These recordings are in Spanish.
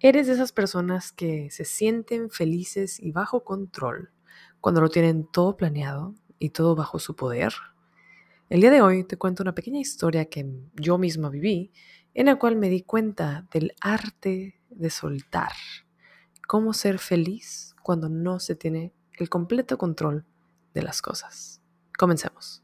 ¿Eres de esas personas que se sienten felices y bajo control cuando lo tienen todo planeado y todo bajo su poder? El día de hoy te cuento una pequeña historia que yo misma viví, en la cual me di cuenta del arte de soltar, cómo ser feliz cuando no se tiene el completo control de las cosas. Comencemos.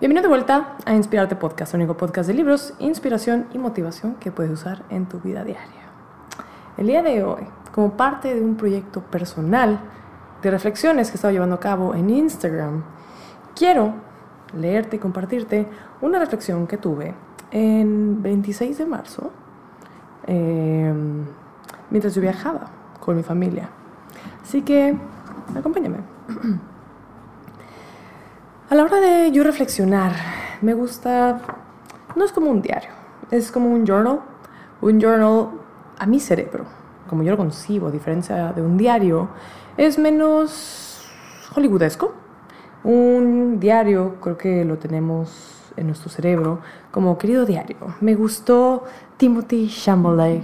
Bienvenido de vuelta a Inspirarte Podcast, el único podcast de libros, inspiración y motivación que puedes usar en tu vida diaria. El día de hoy, como parte de un proyecto personal de reflexiones que he estado llevando a cabo en Instagram, quiero leerte y compartirte una reflexión que tuve en 26 de marzo, em, mientras yo viajaba con mi familia. Así que, acompáñame. A la hora de yo reflexionar, me gusta, no es como un diario, es como un journal, un journal a mi cerebro, como yo lo concibo, a diferencia de un diario, es menos hollywoodesco. Un diario creo que lo tenemos en nuestro cerebro como querido diario. Me gustó Timothy Chalamet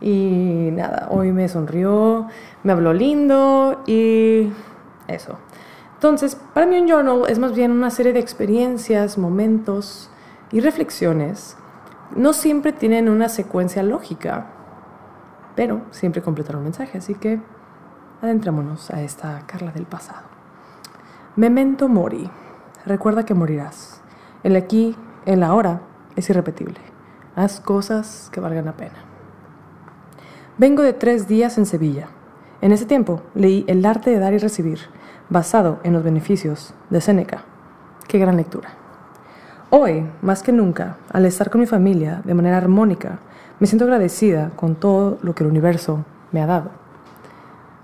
y nada, hoy me sonrió, me habló lindo y eso. Entonces, para mí un journal es más bien una serie de experiencias, momentos y reflexiones. No siempre tienen una secuencia lógica, pero siempre completan un mensaje. Así que adentrémonos a esta Carla del pasado. Memento mori. Recuerda que morirás. El aquí, el ahora, es irrepetible. Haz cosas que valgan la pena. Vengo de tres días en Sevilla. En ese tiempo leí El arte de dar y recibir basado en los beneficios de Séneca. Qué gran lectura. Hoy, más que nunca, al estar con mi familia de manera armónica, me siento agradecida con todo lo que el universo me ha dado.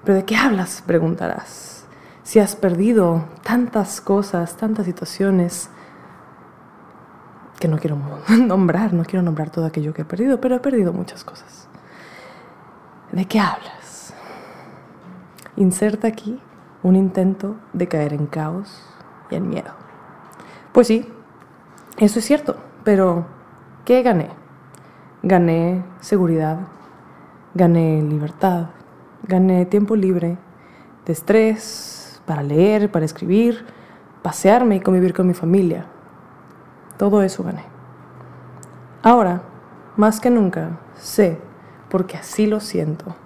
¿Pero de qué hablas? preguntarás. Si has perdido tantas cosas, tantas situaciones, que no quiero nombrar, no quiero nombrar todo aquello que he perdido, pero he perdido muchas cosas. ¿De qué hablas? Inserta aquí un intento de caer en caos y en miedo. Pues sí, eso es cierto, pero ¿qué gané? Gané seguridad, gané libertad, gané tiempo libre, de estrés, para leer, para escribir, pasearme y convivir con mi familia. Todo eso gané. Ahora, más que nunca, sé, porque así lo siento,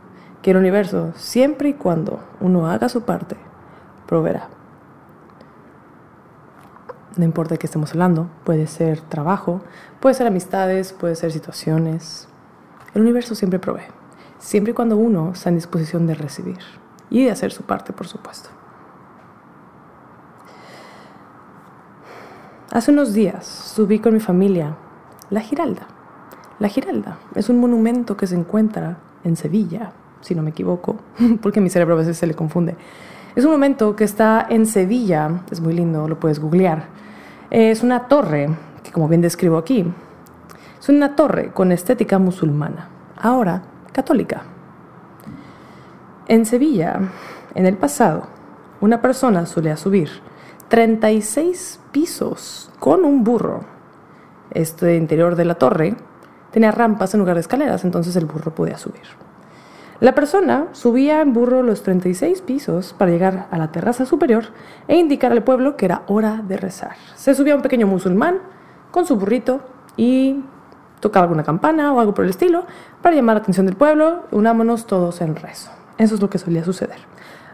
que el universo, siempre y cuando uno haga su parte, proveerá. No importa de qué estemos hablando, puede ser trabajo, puede ser amistades, puede ser situaciones. El universo siempre provee, siempre y cuando uno está en disposición de recibir y de hacer su parte, por supuesto. Hace unos días subí con mi familia La Giralda. La Giralda es un monumento que se encuentra en Sevilla, si no me equivoco, porque mi cerebro a veces se le confunde. Es un momento que está en Sevilla, es muy lindo, lo puedes googlear. Es una torre, que como bien describo aquí, es una torre con estética musulmana, ahora católica. En Sevilla, en el pasado, una persona solía subir 36 pisos con un burro. Este interior de la torre tenía rampas en lugar de escaleras, entonces el burro podía subir. La persona subía en burro los 36 pisos para llegar a la terraza superior e indicar al pueblo que era hora de rezar. Se subía un pequeño musulmán con su burrito y tocaba alguna campana o algo por el estilo para llamar la atención del pueblo, unámonos todos en rezo. Eso es lo que solía suceder.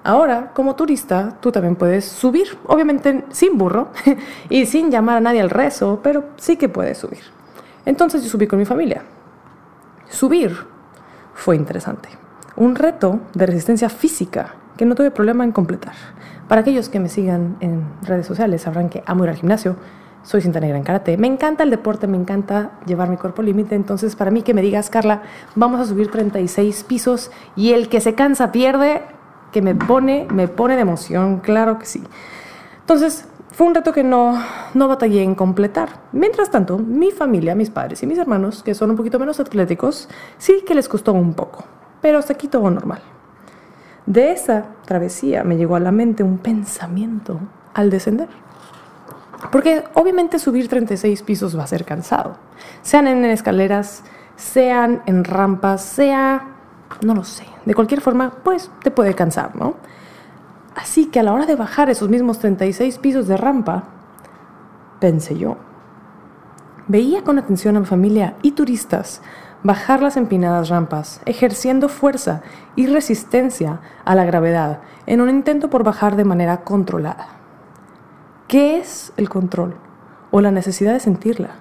Ahora, como turista, tú también puedes subir, obviamente sin burro y sin llamar a nadie al rezo, pero sí que puedes subir. Entonces yo subí con mi familia. Subir fue interesante un reto de resistencia física que no tuve problema en completar. Para aquellos que me sigan en redes sociales sabrán que amo ir al gimnasio, soy cinta negra en karate, me encanta el deporte, me encanta llevar mi cuerpo límite, entonces para mí que me digas, Carla, vamos a subir 36 pisos y el que se cansa pierde, que me pone, me pone de emoción, claro que sí. Entonces, fue un reto que no, no batallé en completar. Mientras tanto, mi familia, mis padres y mis hermanos, que son un poquito menos atléticos, sí que les costó un poco pero hasta aquí todo normal. De esa travesía me llegó a la mente un pensamiento al descender. Porque obviamente subir 36 pisos va a ser cansado. Sean en escaleras, sean en rampas, sea, no lo sé, de cualquier forma, pues te puede cansar, ¿no? Así que a la hora de bajar esos mismos 36 pisos de rampa, pensé yo, veía con atención a mi familia y turistas bajar las empinadas rampas, ejerciendo fuerza y resistencia a la gravedad en un intento por bajar de manera controlada. ¿Qué es el control o la necesidad de sentirla,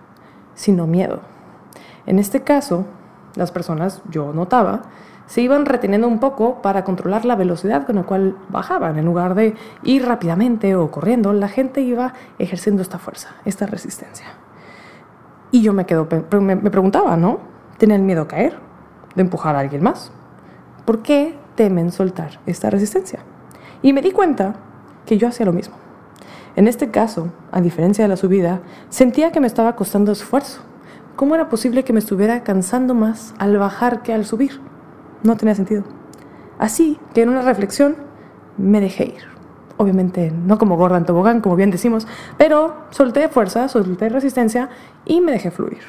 sino miedo? En este caso, las personas, yo notaba, se iban reteniendo un poco para controlar la velocidad con la cual bajaban. En lugar de ir rápidamente o corriendo, la gente iba ejerciendo esta fuerza, esta resistencia. Y yo me, quedo, me, preguntaba, ¿no? ¿Tenían miedo a caer? ¿De empujar a alguien más? ¿Por qué temen soltar esta resistencia? Y me di cuenta que yo hacía lo mismo. En este caso, a diferencia de la subida, sentía que me estaba costando esfuerzo. ¿Cómo era posible que me estuviera cansando más al bajar que al subir? No tenía sentido. Así que en una reflexión me dejé ir. Obviamente no como gorda en tobogán, como bien decimos, pero solté fuerza, solté resistencia y me dejé fluir.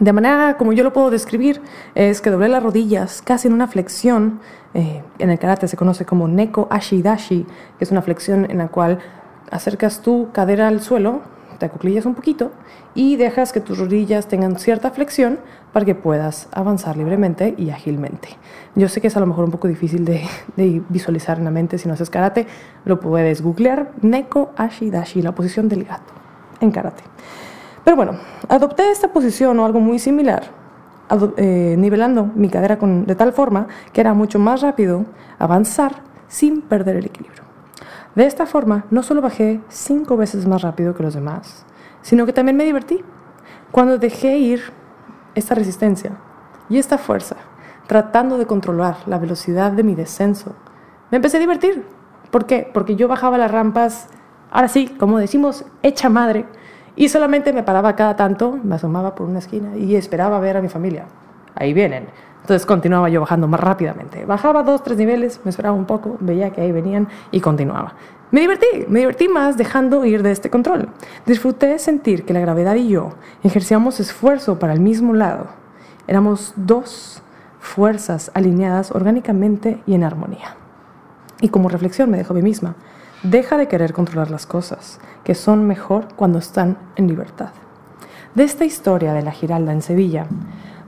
De manera como yo lo puedo describir, es que doblé las rodillas casi en una flexión, eh, en el karate se conoce como neko ashidashi, que es una flexión en la cual acercas tu cadera al suelo, te acuclillas un poquito y dejas que tus rodillas tengan cierta flexión para que puedas avanzar libremente y ágilmente. Yo sé que es a lo mejor un poco difícil de, visualizar en la mente si no haces karate, lo puedes googlear, Neko Ashidashi, la posición del gato en karate. Pero bueno, adopté esta posición o algo muy similar, eh, nivelando mi cadera de tal forma que era mucho más rápido avanzar sin perder el equilibrio. De esta forma, no solo bajé cinco veces más rápido que los demás, sino que también me divertí. Cuando dejé ir esta resistencia y esta fuerza, tratando de controlar la velocidad de mi descenso, me empecé a divertir. ¿Por qué? Porque yo bajaba las rampas, ahora sí, como decimos, hecha madre, y solamente me paraba cada tanto, me asomaba por una esquina y esperaba ver a mi familia. Ahí vienen. Entonces continuaba yo bajando más rápidamente. Bajaba dos, tres niveles, me esperaba un poco, veía que ahí venían y continuaba. Me divertí, me divertí más dejando ir de este control. Disfruté de sentir que la gravedad y yo ejercíamos esfuerzo para el mismo lado. Éramos dos fuerzas alineadas orgánicamente y en armonía. Y como reflexión me dejo a mí misma, deja de querer controlar las cosas, que son mejor cuando están en libertad. De esta historia de la Giralda en Sevilla,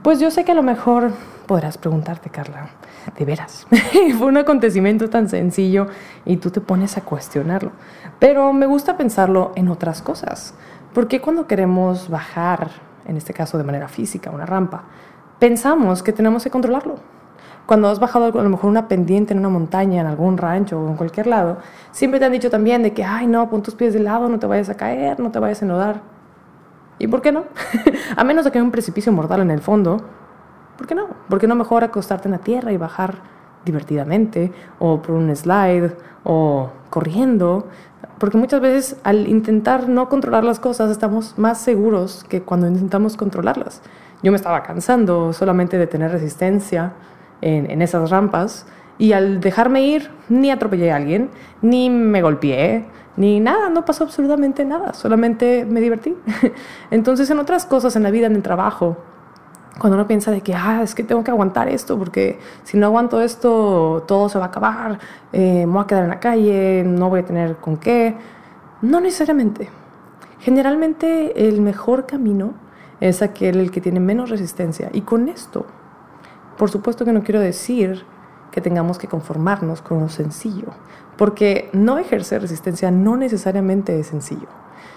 pues yo sé que a lo mejor podrás preguntarte, Carla, de veras, fue un acontecimiento tan sencillo y tú te pones a cuestionarlo. Pero me gusta pensarlo en otras cosas. Porque cuando queremos bajar, en este caso de manera física, una rampa, pensamos que tenemos que controlarlo? Cuando has bajado a lo mejor una pendiente en una montaña, en algún rancho o en cualquier lado, siempre te han dicho también de que, ay, no, pon tus pies de lado, no te vayas a caer, no te vayas a enlodar. ¿Y por qué no? a menos de que haya un precipicio mortal en el fondo, ¿por qué no? ¿Por qué no mejor acostarte en la tierra y bajar divertidamente o por un slide o corriendo? Porque muchas veces al intentar no controlar las cosas estamos más seguros que cuando intentamos controlarlas. Yo me estaba cansando solamente de tener resistencia en, esas rampas y al dejarme ir ni atropellé a alguien, ni me golpeé, ni nada, no pasó absolutamente nada, solamente me divertí. Entonces en otras cosas en la vida, en el trabajo, cuando uno piensa de que, ah, es que tengo que aguantar esto, porque si no aguanto esto, todo se va a acabar, eh, me voy a quedar en la calle, no voy a tener con qué. No necesariamente. Generalmente el mejor camino es aquel el que tiene menos resistencia. Y con esto, por supuesto que no quiero decir que tengamos que conformarnos con lo sencillo, porque no ejercer resistencia no necesariamente es sencillo.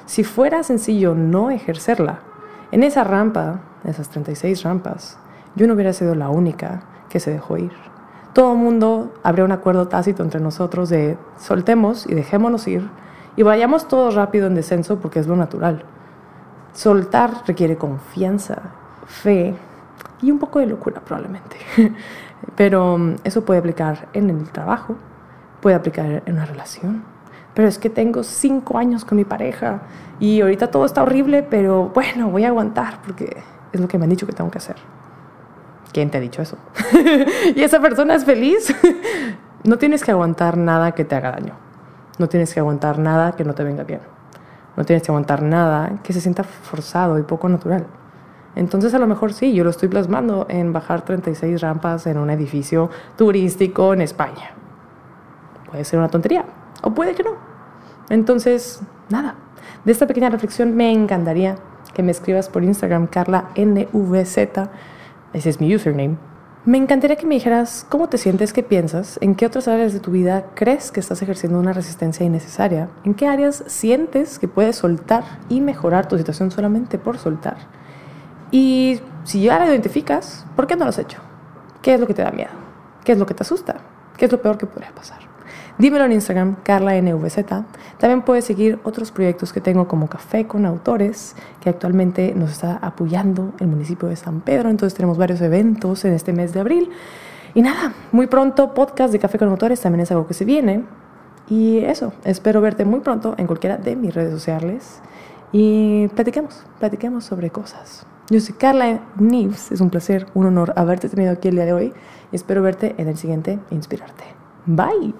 Si fuera sencillo no ejercerla, en esa rampa, esas 36 rampas, yo no hubiera sido la única que se dejó ir. Todo el mundo habría un acuerdo tácito entre nosotros de soltemos y dejémonos ir y vayamos todos rápido en descenso porque es lo natural. Soltar requiere confianza, fe y un poco de locura probablemente. Pero mm, eso puede aplicar en el trabajo, puede aplicar en una relación. Pero es que tengo cinco años con mi pareja y ahorita todo está horrible, pero bueno, voy a aguantar porque es lo que me han dicho que tengo que hacer. ¿Quién te ha dicho eso? ¿Y esa persona es feliz? no tienes que aguantar nada que te haga daño. No tienes que aguantar nada que no te venga bien. no tienes que aguantar nada que se sienta forzado y poco natural. Entonces a lo mejor sí, yo lo estoy plasmando en bajar 36 rampas en un edificio turístico en España. Puede ser una tontería o puede que no. Entonces, nada, de esta pequeña reflexión me encantaría que me escribas por Instagram, Carla NVZ, ese es mi username. Me encantaría que me dijeras cómo te sientes, qué piensas, en qué otras áreas de tu vida crees que estás ejerciendo una resistencia innecesaria, en qué áreas sientes que puedes soltar y mejorar tu situación solamente por soltar. Y si ya la identificas, ¿por qué no lo has hecho? ¿Qué es lo que te da miedo? ¿Qué es lo que te asusta? ¿Qué es lo peor que podría pasar? Dímelo en Instagram, CarlaNVZ. También puedes seguir otros proyectos que tengo como Café con Autores, que actualmente nos está apoyando el municipio de San Pedro. Entonces tenemos varios eventos en este mes de abril. Y nada, muy pronto podcast de Café con Autores también es algo que se viene. Y eso, espero verte muy pronto en cualquiera de mis redes sociales. Y platiquemos, platiquemos sobre cosas. Yo soy Carla Nives, es un placer, un honor haberte tenido aquí el día de hoy y espero verte en el siguiente Inspirarte. Bye.